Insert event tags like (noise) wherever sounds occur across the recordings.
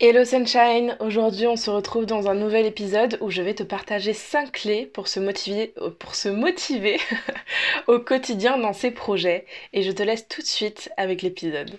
Hello Sunshine, aujourd'hui on se retrouve dans un nouvel épisode où je vais te partager 5 clés pour se motiver, euh, pour se motiver (laughs) au quotidien dans ses projets et je te laisse tout de suite avec l'épisode.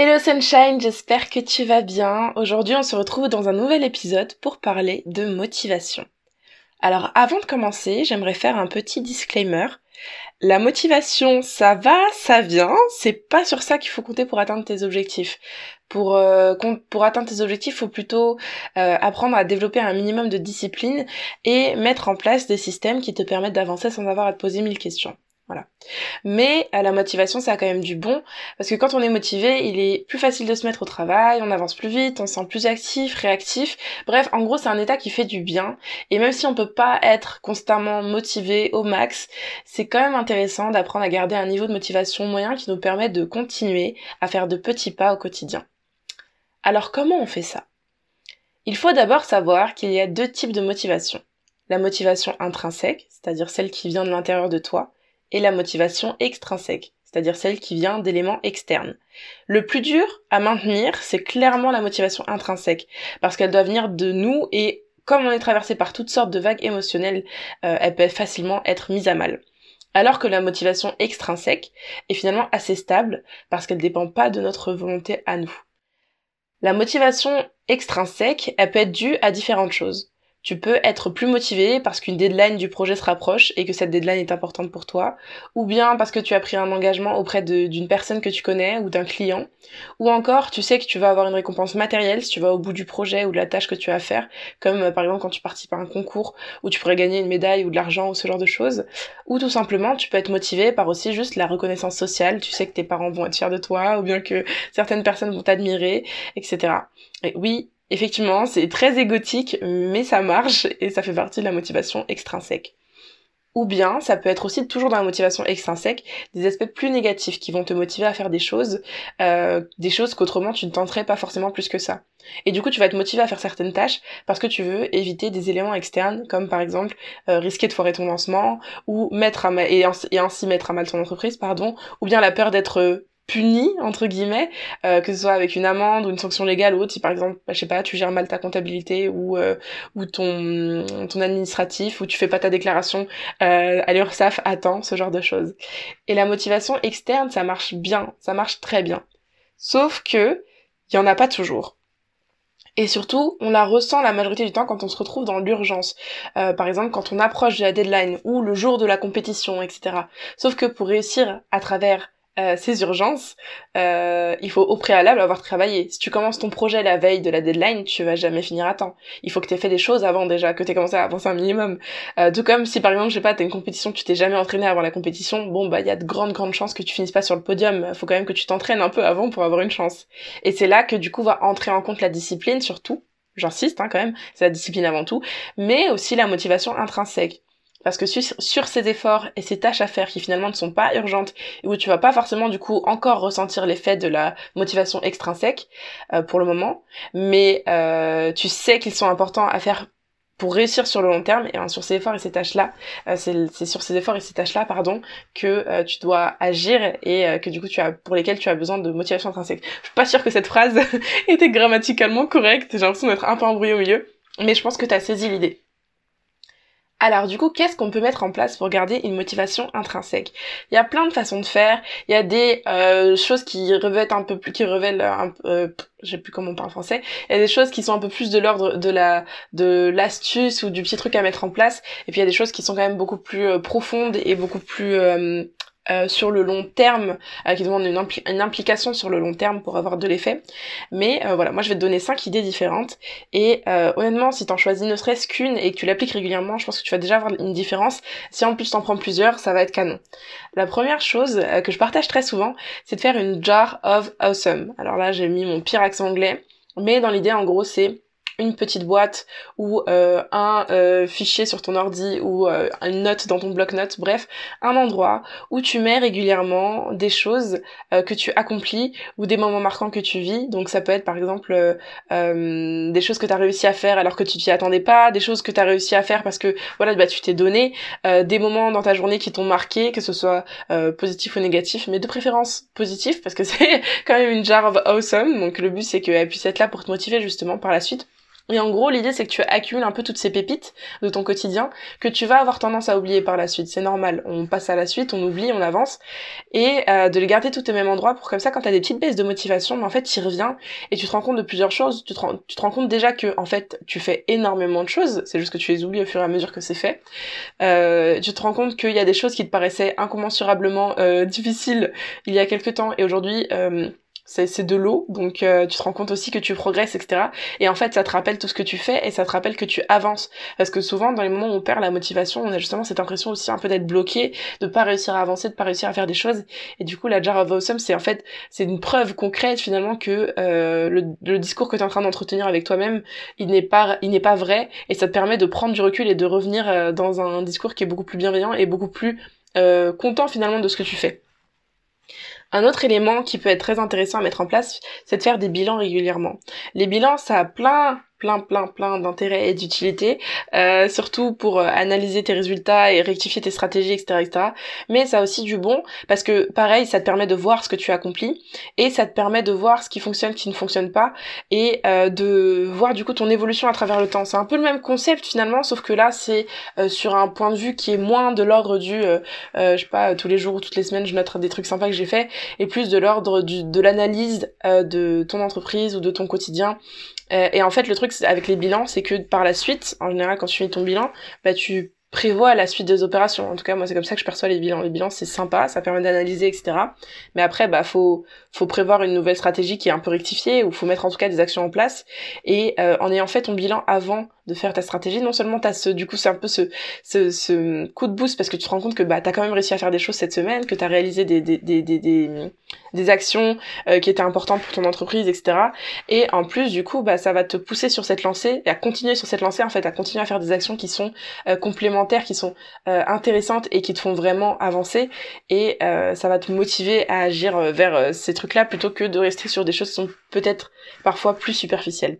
Hello Sunshine, j'espère que tu vas bien. Aujourd'hui on se retrouve dans un nouvel épisode pour parler de motivation. Alors avant de commencer, j'aimerais faire un petit disclaimer. La motivation, ça va, ça vient, c'est pas sur ça qu'il faut compter pour atteindre tes objectifs. Pour, euh, atteindre tes objectifs, il faut plutôt euh, apprendre à développer un minimum de discipline et mettre en place des systèmes qui te permettent d'avancer sans avoir à te poser mille questions. Voilà. Mais à la motivation, ça a quand même du bon, parce que quand on est motivé, il est plus facile de se mettre au travail, on avance plus vite, on se sent plus actif, réactif. Bref, en gros, c'est un état qui fait du bien. Et même si on peut pas être constamment motivé au max, c'est quand même intéressant d'apprendre à garder un niveau de motivation moyen qui nous permet de continuer à faire de petits pas au quotidien. Alors comment on fait ça? Il faut d'abord savoir qu'il y a deux types de motivation. La motivation intrinsèque, c'est-à-dire celle qui vient de l'intérieur de toi, et la motivation extrinsèque, c'est-à-dire celle qui vient d'éléments externes. Le plus dur à maintenir, c'est clairement la motivation intrinsèque, parce qu'elle doit venir de nous et comme on est traversé par toutes sortes de vagues émotionnelles, euh, elle peut facilement être mise à mal. Alors que la motivation extrinsèque est finalement assez stable parce qu'elle ne dépend pas de notre volonté à nous. La motivation extrinsèque, elle peut être due à différentes choses tu peux être plus motivé parce qu'une deadline du projet se rapproche et que cette deadline est importante pour toi, ou bien parce que tu as pris un engagement auprès d'une personne que tu connais ou d'un client, ou encore tu sais que tu vas avoir une récompense matérielle si tu vas au bout du projet ou de la tâche que tu as à faire, comme euh, par exemple quand tu participes à un concours où tu pourrais gagner une médaille ou de l'argent ou ce genre de choses, ou tout simplement tu peux être motivé par aussi juste la reconnaissance sociale, tu sais que tes parents vont être fiers de toi, ou bien que certaines personnes vont t'admirer, etc. Et oui, Effectivement, c'est très égotique, mais ça marche et ça fait partie de la motivation extrinsèque. Ou bien, ça peut être aussi toujours dans la motivation extrinsèque, des aspects plus négatifs qui vont te motiver à faire des choses, euh, des choses qu'autrement tu ne tenterais pas forcément plus que ça. Et du coup, tu vas être motivé à faire certaines tâches parce que tu veux éviter des éléments externes, comme par exemple euh, risquer de foirer ton lancement, ou mettre à et, et ainsi mettre à mal ton entreprise, pardon, ou bien la peur d'être puni entre guillemets euh, que ce soit avec une amende ou une sanction légale ou autre si par exemple bah, je sais pas tu gères mal ta comptabilité ou euh, ou ton ton administratif ou tu fais pas ta déclaration euh, à l'URSSAF attends ce genre de choses et la motivation externe ça marche bien ça marche très bien sauf que il y en a pas toujours et surtout, on la ressent la majorité du temps quand on se retrouve dans l'urgence. Euh, par exemple, quand on approche de la deadline ou le jour de la compétition, etc. Sauf que pour réussir à travers euh, ces urgences, euh, il faut au préalable avoir travaillé. Si tu commences ton projet la veille de la deadline, tu vas jamais finir à temps. Il faut que tu aies fait des choses avant déjà, que tu aies commencé à avancer un minimum. Euh, tout comme si par exemple, je sais pas, t'as une compétition, tu t'es jamais entraîné avant la compétition, bon bah il y a de grandes grandes chances que tu finisses pas sur le podium. Faut quand même que tu t'entraînes un peu avant pour avoir une chance. Et c'est là que du coup va entrer en compte la discipline surtout. J'insiste hein, quand même, c'est la discipline avant tout, mais aussi la motivation intrinsèque. Parce que sur, ces efforts et ces tâches à faire qui finalement ne sont pas urgentes et où tu vas pas forcément du coup encore ressentir l'effet de la motivation extrinsèque euh, pour le moment, mais euh, tu sais qu'ils sont importants à faire pour réussir sur le long terme et hein, sur ces efforts et ces tâches là euh, c'est sur ces efforts et ces tâches là pardon que tu dois agir et que du coup tu as pour lesquels tu as besoin de motivation intrinsèque je suis pas sûre que cette phrase (laughs) était grammaticalement correcte j'ai l'impression d'être un peu embrouillée au milieu mais je pense que tu as saisi l'idée. Alors du coup, qu'est-ce qu'on peut mettre en place pour garder une motivation intrinsèque? Il y a plein de façons de faire. Il y a des euh, choses qui revêtent un peu plus, qui révèlent un peu, euh, je sais plus comment on parle français. Il y a des choses qui sont un peu plus de l'ordre de la de l'astuce ou du petit truc à mettre en place. Et puis il y a des choses qui sont quand même beaucoup plus euh, profondes et beaucoup plus euh, euh, sur le long terme, euh, qui demandent une, implication sur le long terme pour avoir de l'effet. Mais euh, voilà, moi je vais te donner cinq idées différentes. Et honnêtement, si t'en choisis ne serait-ce qu'une et que tu l'appliques régulièrement, je pense que tu vas déjà avoir une différence. Si en plus t'en prends plusieurs, ça va être canon. La première chose que je partage très souvent, c'est de faire une jar of awesome. Alors là, j'ai mis mon pire accent anglais. Mais dans l'idée, en gros, c'est une petite boîte ou euh, un euh, fichier sur ton ordi ou euh, une note dans ton bloc-notes, bref, un endroit où tu mets régulièrement des choses que tu accomplis ou des moments marquants que tu vis. Donc ça peut être par exemple des choses que tu as réussi à faire alors que tu t'y attendais pas, des choses que tu as réussi à faire parce que voilà, bah tu t'es donné, des moments dans ta journée qui t'ont marqué, que ce soit positif ou négatif, mais de préférence positif parce que (laughs) c'est quand même une jar of awesome. Donc le but c'est qu'elle puisse être là pour te motiver justement par la suite. Et en gros, l'idée, c'est que tu accumules un peu toutes ces pépites de ton quotidien que tu vas avoir tendance à oublier par la suite. C'est normal. On passe à la suite, on oublie, on avance. Et euh, de les garder toutes au même endroit pour comme ça, quand tu as des petites baisses de motivation, mais en fait, tu reviens et tu te rends compte de plusieurs choses. Tu te, rends, tu te rends compte déjà que, en fait, tu fais énormément de choses. C'est juste que tu les oublies au fur et à mesure que c'est fait. Euh, tu te rends compte qu'il y a des choses qui te paraissaient incommensurablement euh, difficiles il y a quelques temps et aujourd'hui... Euh, c'est de l'eau, donc euh, tu te rends compte aussi que tu progresses, etc. Et en fait, ça te rappelle tout ce que tu fais et ça te rappelle que tu avances. Parce que souvent, dans les moments où on perd la motivation, on a justement cette impression aussi un peu d'être bloqué, de pas réussir à avancer, de pas réussir à faire des choses. Et du coup, la Jar of Awesome, c'est en fait, c'est une preuve concrète finalement que euh, le, discours que tu es en train d'entretenir avec toi-même, il n'est pas, pas vrai, et ça te permet de prendre du recul et de revenir euh, dans un discours qui est beaucoup plus bienveillant et beaucoup plus content finalement de ce que tu fais. Un autre élément qui peut être très intéressant à mettre en place, c'est de faire des bilans régulièrement. Les bilans, ça a plein plein plein plein d'intérêts et d'utilité, euh, surtout pour euh, analyser tes résultats et rectifier tes stratégies, etc., etc. Mais ça a aussi du bon parce que pareil, ça te permet de voir ce que tu accomplis et ça te permet de voir ce qui fonctionne, ce qui ne fonctionne pas et euh, de voir du coup ton évolution à travers le temps. C'est un peu le même concept finalement, sauf que là c'est sur un point de vue qui est moins de l'ordre du, je sais pas, tous les jours ou toutes les semaines je note des trucs sympas que j'ai fait et plus de l'ordre de l'analyse de ton entreprise ou de ton quotidien euh, et en fait, le truc avec les bilans, c'est que par la suite, en général, quand tu fais ton bilan, bah tu prévois la suite des opérations. En tout cas, moi, c'est comme ça que je perçois les bilans. Les bilans, c'est sympa, ça permet d'analyser, etc. Mais après, bah, faut, faut prévoir une nouvelle stratégie qui est un peu rectifiée, ou faut mettre en tout cas des actions en place. Et euh, en ayant fait ton bilan avant de faire ta stratégie, non seulement t'as ce, du coup, c'est un peu ce, ce, coup de boost parce que tu te rends compte que bah t'as quand même réussi à faire des choses cette semaine, que t'as réalisé des, des, des, des, des, actions euh, qui étaient importantes pour ton entreprise, etc. Et en plus, du coup, bah ça va te pousser sur cette lancée et à continuer sur cette lancée, en fait, à continuer à faire des actions qui sont euh, complémentaires, qui sont euh, intéressantes et qui te font vraiment avancer. Et ça va te motiver à agir vers ces trucs-là plutôt que de rester sur des choses qui sont peut-être parfois plus superficielles.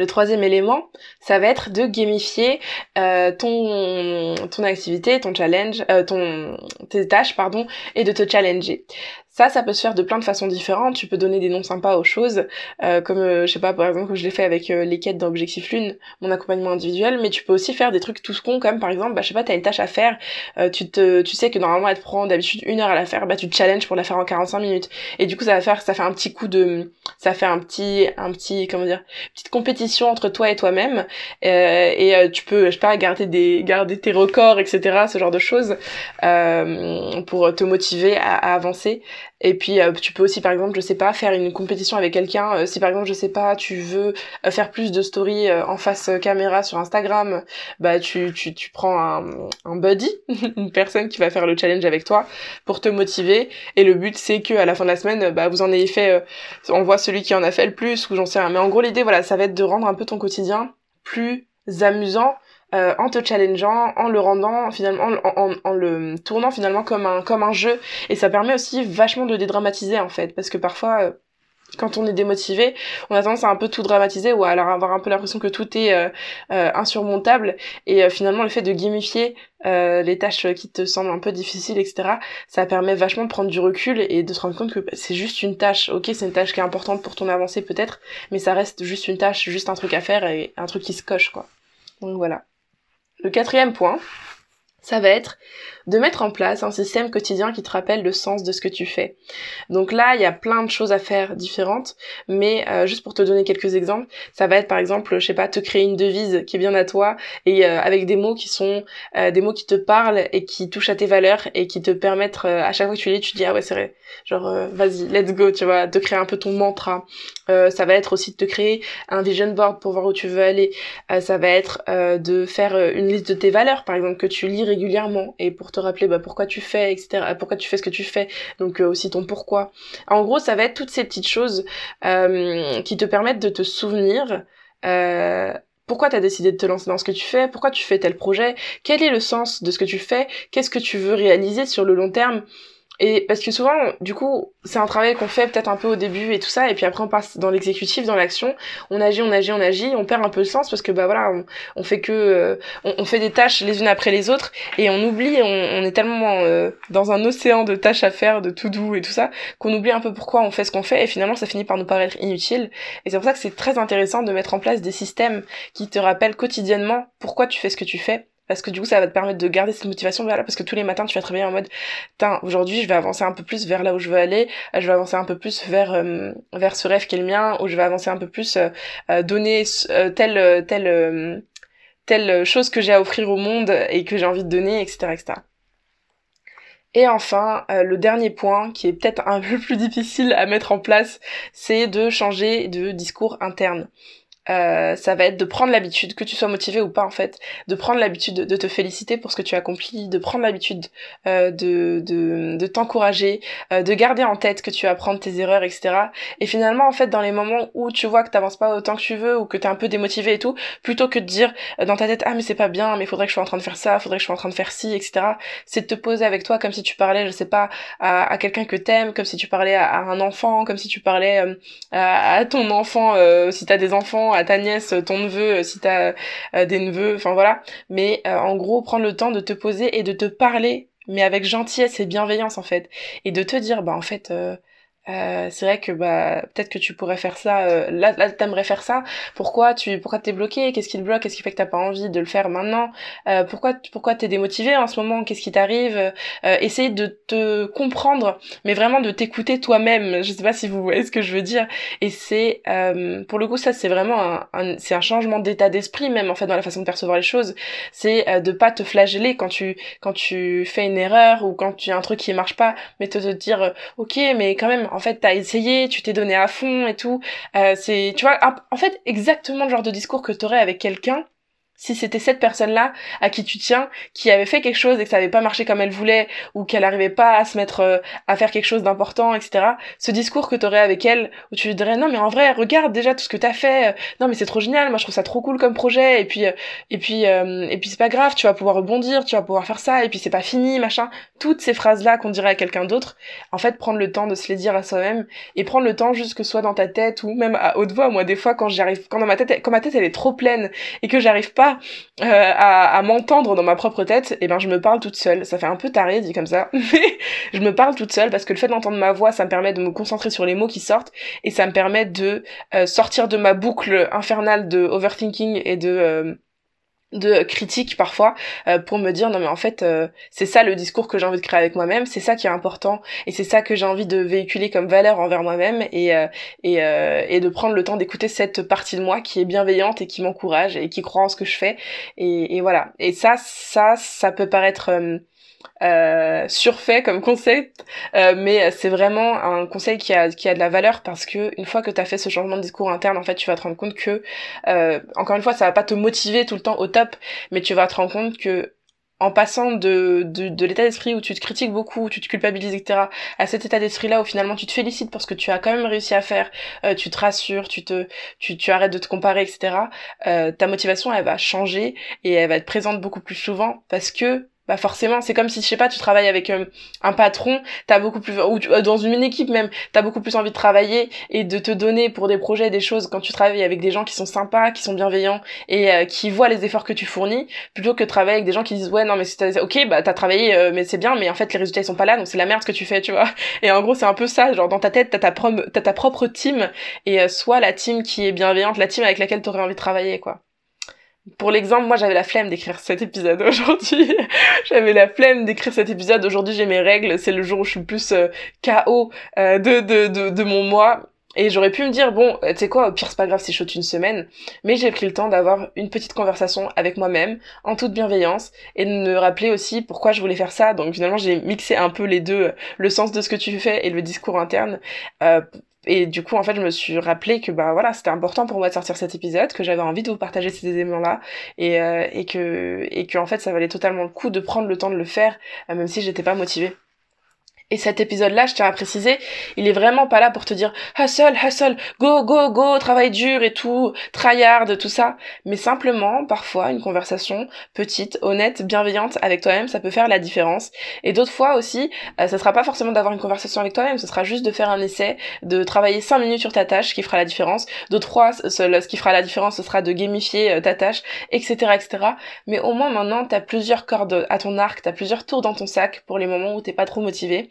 Le troisième élément, ça va être de gamifier euh, ton ton activité, ton challenge, euh, ton tes tâches pardon, et de te challenger. Ça, ça peut se faire de plein de façons différentes. Tu peux donner des noms sympas aux choses, euh, comme euh, je sais pas, par exemple, comme je l'ai fait avec euh, les quêtes d'Objectif Lune, mon accompagnement individuel. Mais tu peux aussi faire des trucs tous cons, comme par exemple, bah je sais pas, t'as une tâche à faire, tu te, tu sais que normalement elle te prend d'habitude une heure à la faire, bah tu te challenges pour la faire en 45 minutes. Et du coup, ça va faire, ça fait un petit coup de, ça fait un petit, un petit, comment dire, petite compétition entre toi et toi-même. et tu peux, je sais pas, garder des, garder tes records, etc. Ce genre de choses pour te motiver à avancer. Et puis euh, tu peux aussi par exemple, je sais pas, faire une compétition avec quelqu'un. Euh, si par exemple, je sais pas, tu veux euh, faire plus de stories en face caméra sur Instagram, bah tu tu, tu prends un, un buddy, (laughs) une personne qui va faire le challenge avec toi pour te motiver. Et le but c'est que à la fin de la semaine, bah vous en ayez fait, on voit celui qui en a fait le plus ou j'en sais rien. Mais en gros l'idée voilà, ça va être de rendre un peu ton quotidien plus amusant euh, en te challengeant, en le rendant finalement, en, en, le tournant finalement comme un comme un jeu. Et ça permet aussi vachement de dédramatiser en fait, parce que parfois euh, quand on est démotivé, on a tendance à un peu tout dramatiser ou à avoir un peu l'impression que tout est euh, euh, insurmontable. Et euh, finalement, le fait de gamifier les tâches qui te semblent un peu difficiles, etc., ça permet vachement de prendre du recul et de se rendre compte que c'est juste une tâche. Ok, c'est une tâche qui est importante pour ton avancée peut-être, mais ça reste juste une tâche, juste un truc à faire et un truc qui se coche, quoi. Donc voilà. Le quatrième point, ça va être de mettre en place un système quotidien qui te rappelle le sens de ce que tu fais. Donc là, il y a plein de choses à faire différentes, mais euh, juste pour te donner quelques exemples, ça va être par exemple, je sais pas, te créer une devise qui est bien à toi et euh, avec des mots qui sont euh, des mots qui te parlent et qui touchent à tes valeurs et qui te permettent à chaque fois que tu lis, tu dis ah ouais c'est vrai, genre vas-y, let's go, tu vois, de créer un peu ton mantra. ça va être aussi de te créer un vision board pour voir où tu veux aller. ça va être de faire une liste de tes valeurs, par exemple que tu lis régulièrement et pour te rappeler bah, pourquoi tu fais, etc. Pourquoi tu fais ce que tu fais. Donc euh, aussi ton pourquoi. En gros, ça va être toutes ces petites choses euh, qui te permettent de te souvenir. Euh, pourquoi tu as décidé de te lancer dans ce que tu fais, pourquoi tu fais tel projet, quel est le sens de ce que tu fais, qu'est-ce que tu veux réaliser sur le long terme. Et parce que souvent, du coup, c'est un travail qu'on fait peut-être un peu au début et tout ça, et puis après on passe dans l'exécutif, dans l'action, on agit, on agit, on agit, on perd un peu le sens parce que bah voilà, on, fait que, euh, on, fait des tâches les unes après les autres et on oublie, on, est tellement euh, dans un océan de tâches à faire, de tout doux et tout ça, qu'on oublie un peu pourquoi on fait ce qu'on fait et finalement ça finit par nous paraître inutile. Et c'est pour ça que c'est très intéressant de mettre en place des systèmes qui te rappellent quotidiennement pourquoi tu fais ce que tu fais parce que du coup ça va te permettre de garder cette motivation vers là parce que tous les matins tu vas travailler en mode aujourd'hui je vais avancer un peu plus vers là où je veux aller euh, je vais avancer un peu plus vers euh, vers ce rêve qui est le mien ou je vais avancer un peu plus euh, donner telle telle telle chose que j'ai à offrir au monde et que j'ai envie de donner etc etc et enfin, le dernier point, qui est peut-être un (laughs) peu plus difficile à mettre en place, c'est de changer de discours interne. Euh, ça va être de prendre l'habitude, que tu sois motivé ou pas en fait, de prendre l'habitude de, te féliciter pour ce que tu as accompli, de prendre l'habitude euh, de, de, de t'encourager, euh, de garder en tête que tu vas apprendre tes erreurs, etc. Et finalement en fait dans les moments où tu vois que t'avances pas autant que tu veux ou que t'es un peu démotivé et tout, plutôt que de dire dans ta tête ah mais c'est pas bien, mais faudrait que je sois en train de faire ça, faudrait que je sois en train de faire ci, etc. C'est de te poser avec toi comme si tu parlais, je sais pas, à, à quelqu'un que t'aimes, comme si tu parlais à, un enfant, comme si tu parlais à, à, ton enfant, si t'as des enfants ta nièce, ton neveu, euh, si t'as euh, des neveux, enfin voilà. Mais euh, en gros, prendre le temps de te poser et de te parler, mais avec gentillesse et bienveillance en fait, et de te dire, bah en fait, c'est vrai que bah peut-être que tu pourrais faire ça euh, là là t'aimerais faire ça. Pourquoi tu pourquoi t'es bloqué? Qu'est-ce qui te bloque? Qu'est-ce qui fait que t'as pas envie de le faire maintenant? Euh, pourquoi pourquoi t'es démotivé en ce moment? Qu'est-ce qui t'arrive? Euh, essayer de te comprendre mais vraiment de t'écouter toi-même. Je sais pas si vous voyez ce que je veux dire. Et c'est euh, pour le coup ça c'est vraiment un, c'est un changement d'état d'esprit même en fait dans la façon de percevoir les choses. C'est euh, de pas te flageller quand tu quand tu fais une erreur ou quand tu as un truc qui marche pas mais de te dire ok mais quand même fait t'as essayé, tu t'es donné à fond et tout. Euh, c'est, tu vois, en fait exactement le genre de discours que t'aurais avec quelqu'un si c'était cette personne-là à qui tu tiens, qui avait fait quelque chose et que ça avait pas marché comme elle voulait, ou qu'elle arrivait pas à se mettre euh, à faire quelque chose d'important, etc. Ce discours que t'aurais avec elle, où tu lui dirais non mais en vrai regarde déjà tout ce que t'as fait, euh, non mais c'est trop génial, moi je trouve ça trop cool comme projet, et puis euh, et puis et puis c'est pas grave, tu vas pouvoir rebondir, tu vas pouvoir faire ça, et puis c'est pas fini, machin. Toutes ces phrases là qu'on dirait à quelqu'un d'autre, en fait prendre le temps de se les dire à soi-même et prendre le temps juste que ce soit dans ta tête ou même à haute voix. Moi des fois quand j'arrive, quand dans ma tête, quand ma tête elle est trop pleine et que j'arrive pas euh, à, m'entendre dans ma propre tête, et eh ben je me parle toute seule. Ça fait un peu taré dit comme ça, (laughs) mais je me parle toute seule parce que le fait d'entendre ma voix, ça me permet de me concentrer sur les mots qui sortent et ça me permet de euh, sortir de ma boucle infernale de overthinking et de euh, de critiques parfois euh, pour me dire non mais en fait euh, c'est ça le discours que j'ai envie de créer avec moi-même c'est ça qui est important et c'est ça que j'ai envie de véhiculer comme valeur envers moi-même et euh, et, et de prendre le temps d'écouter cette partie de moi qui est bienveillante et qui m'encourage et qui croit en ce que je fais et, et voilà. Et ça ça ça peut paraître euh, surfait comme concept, euh, mais c'est vraiment un conseil qui a, qui a de la valeur parce que une fois que tu as fait ce changement de discours interne, en fait, tu vas te rendre compte que, euh, encore une fois, ça va pas te motiver tout le temps au top, mais tu vas te rendre compte que en passant de, de, de l'état d'esprit où tu te critiques beaucoup, où tu te culpabilises, etc., à cet état d'esprit-là où finalement tu te félicites parce que tu as quand même réussi à faire, euh, tu te rassures, tu te, tu, tu arrêtes de te comparer, etc., euh, ta motivation, elle va changer et elle va être présente beaucoup plus souvent parce que bah forcément c'est comme si je sais pas tu travailles avec euh, un patron t'as beaucoup plus ou euh, dans une équipe même t'as beaucoup plus envie de travailler et de te donner pour des projets des choses quand tu travailles avec des gens qui sont sympas qui sont bienveillants et euh, qui voient les efforts que tu fournis plutôt que de travailler avec des gens qui disent ouais non mais c'est ok bah t'as travaillé mais c'est bien mais en fait les résultats ils sont pas là donc c'est la merde ce que tu fais tu vois. Et en gros c'est un peu ça genre dans ta tête t'as ta, propre t'as ta propre team et soit la team qui est bienveillante la team avec laquelle t'aurais envie de travailler quoi pour l'exemple, moi j'avais la flemme d'écrire cet épisode aujourd'hui. (laughs) j'avais la flemme d'écrire cet épisode. Aujourd'hui j'ai mes règles. C'est le jour où je suis plus euh, KO euh, de, de, de, mon mois. Et j'aurais pu me dire, bon, tu sais quoi, au pire c'est pas grave si je saute une semaine. Mais j'ai pris le temps d'avoir une petite conversation avec moi-même, en toute bienveillance, et de me rappeler aussi pourquoi je voulais faire ça. Donc finalement j'ai mixé un peu les deux, le sens de ce que tu fais et le discours interne, euh, et du coup, en fait, je me suis rappelé que bah voilà, c'était important pour moi de sortir cet épisode, que j'avais envie de vous partager ces éléments-là, et, euh, et que et que en fait, ça valait totalement le coup de prendre le temps de le faire, euh, même si j'étais pas motivée. Et cet épisode-là, je tiens à préciser, il est vraiment pas là pour te dire hustle, hustle, go, go, go, travail dur et tout, tryhard, tout ça. Mais simplement, parfois, une conversation petite, honnête, bienveillante avec toi-même, ça peut faire la différence. Et d'autres fois aussi, euh, ça sera pas forcément d'avoir une conversation avec toi-même, ce sera juste de faire un essai, de travailler 5 minutes sur ta tâche, qui fera la différence. D'autres fois, ce, qui fera la différence, ce sera de gamifier euh, ta tâche, etc., etc. Mais au moins maintenant, t'as plusieurs cordes à ton arc, t'as plusieurs tours dans ton sac pour les moments où t'es pas trop motivé.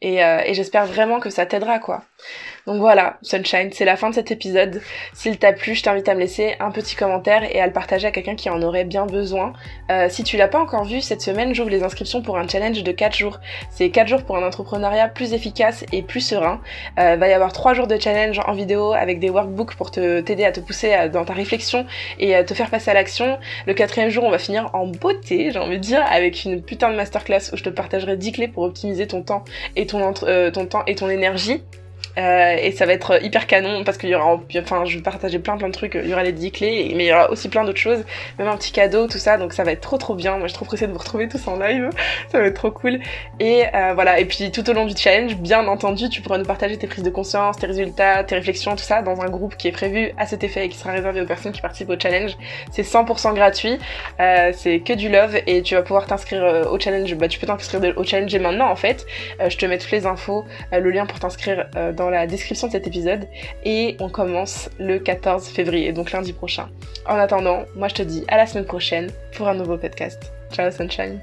Et, euh, et j'espère vraiment que ça t'aidera quoi. Donc voilà, Sunshine, c'est la fin de cet épisode. S'il t'a plu, je t'invite à me laisser un petit commentaire et à le partager à quelqu'un qui en aurait bien besoin. Euh, si tu l'as pas encore vu, cette semaine, j'ouvre les inscriptions pour un challenge de 4 jours. C'est 4 jours pour un entrepreneuriat plus efficace et plus serein. Euh, va y avoir 3 jours de challenge en vidéo avec des workbooks pour t'aider à te pousser euh, dans ta réflexion et te faire passer à l'action. Le quatrième jour, on va finir en beauté, j'ai envie de dire, avec une putain de masterclass où je te partagerai 10 clés pour optimiser ton temps et ton, euh, ton temps et ton énergie. Euh, et ça va être hyper canon parce qu'il y aura, enfin, je vais partager plein plein de trucs. Il y aura les 10 clés, mais il y aura aussi plein d'autres choses, même un petit cadeau, tout ça. Donc ça va être trop trop bien. Moi, je suis trop pressée de vous retrouver tous en live. (laughs) ça va être trop cool. Et euh, voilà. Et puis tout au long du challenge, bien entendu, tu pourras nous partager tes prises de conscience, tes résultats, tes réflexions, tout ça, dans un groupe qui est prévu à cet effet et qui sera réservé aux personnes qui participent au challenge. C'est 100% gratuit. Euh, c'est que du love et tu vas pouvoir t'inscrire euh, au challenge. Bah, tu peux t'inscrire au challenge maintenant en fait. Euh, je te mets toutes les infos, le lien pour t'inscrire dans la description de cet épisode et on commence le 14 février, donc lundi prochain. En attendant, moi je te dis à la semaine prochaine pour un nouveau podcast. Ciao Sunshine